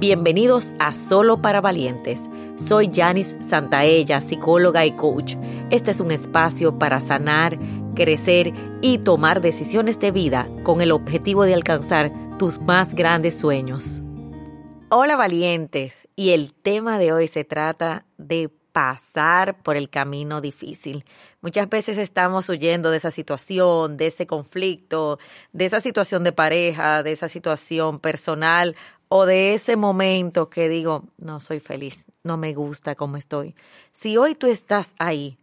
Bienvenidos a Solo para Valientes. Soy Janice Santaella, psicóloga y coach. Este es un espacio para sanar, crecer y tomar decisiones de vida con el objetivo de alcanzar tus más grandes sueños. Hola valientes, y el tema de hoy se trata de pasar por el camino difícil. Muchas veces estamos huyendo de esa situación, de ese conflicto, de esa situación de pareja, de esa situación personal o de ese momento que digo, no soy feliz, no me gusta como estoy. Si hoy tú estás ahí,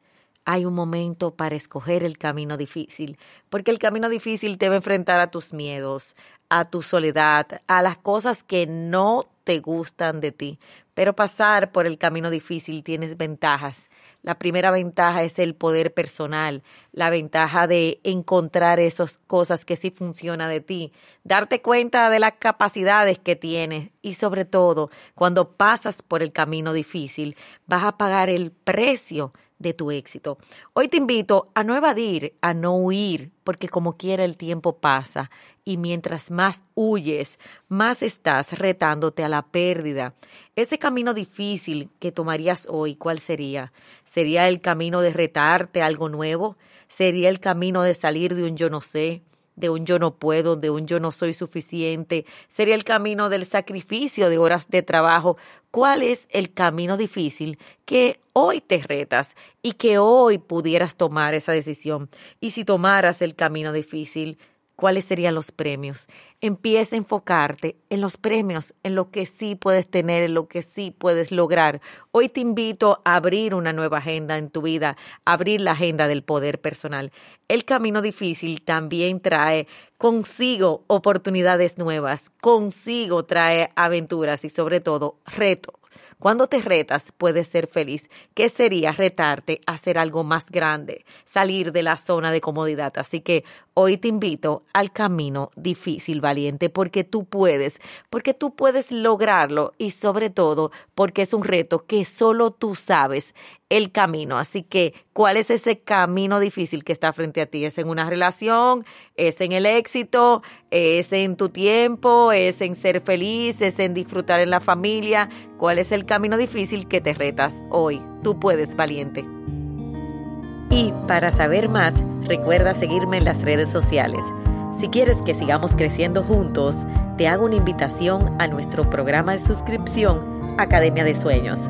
hay un momento para escoger el camino difícil, porque el camino difícil te va a enfrentar a tus miedos, a tu soledad, a las cosas que no te gustan de ti. Pero pasar por el camino difícil tienes ventajas. La primera ventaja es el poder personal, la ventaja de encontrar esas cosas que sí funcionan de ti, darte cuenta de las capacidades que tienes y sobre todo, cuando pasas por el camino difícil, vas a pagar el precio de tu éxito. Hoy te invito a no evadir, a no huir, porque como quiera el tiempo pasa y mientras más huyes, más estás retándote a la pérdida. Ese camino difícil que tomarías hoy, ¿cuál sería? ¿Sería el camino de retarte a algo nuevo? ¿Sería el camino de salir de un yo no sé? De un yo no puedo, de un yo no soy suficiente, sería el camino del sacrificio de horas de trabajo. ¿Cuál es el camino difícil que hoy te retas y que hoy pudieras tomar esa decisión? Y si tomaras el camino difícil, cuáles serían los premios. Empieza a enfocarte en los premios, en lo que sí puedes tener, en lo que sí puedes lograr. Hoy te invito a abrir una nueva agenda en tu vida, abrir la agenda del poder personal. El camino difícil también trae consigo oportunidades nuevas, consigo trae aventuras y sobre todo reto. Cuando te retas, puedes ser feliz. ¿Qué sería retarte a hacer algo más grande? Salir de la zona de comodidad. Así que hoy te invito al camino difícil, valiente, porque tú puedes, porque tú puedes lograrlo y sobre todo porque es un reto que solo tú sabes el camino. Así que, ¿cuál es ese camino difícil que está frente a ti? ¿Es en una relación? ¿Es en el éxito? ¿Es en tu tiempo? ¿Es en ser feliz? ¿Es en disfrutar en la familia? ¿Cuál es el camino difícil que te retas hoy? Tú puedes, valiente. Y para saber más, recuerda seguirme en las redes sociales. Si quieres que sigamos creciendo juntos, te hago una invitación a nuestro programa de suscripción Academia de Sueños,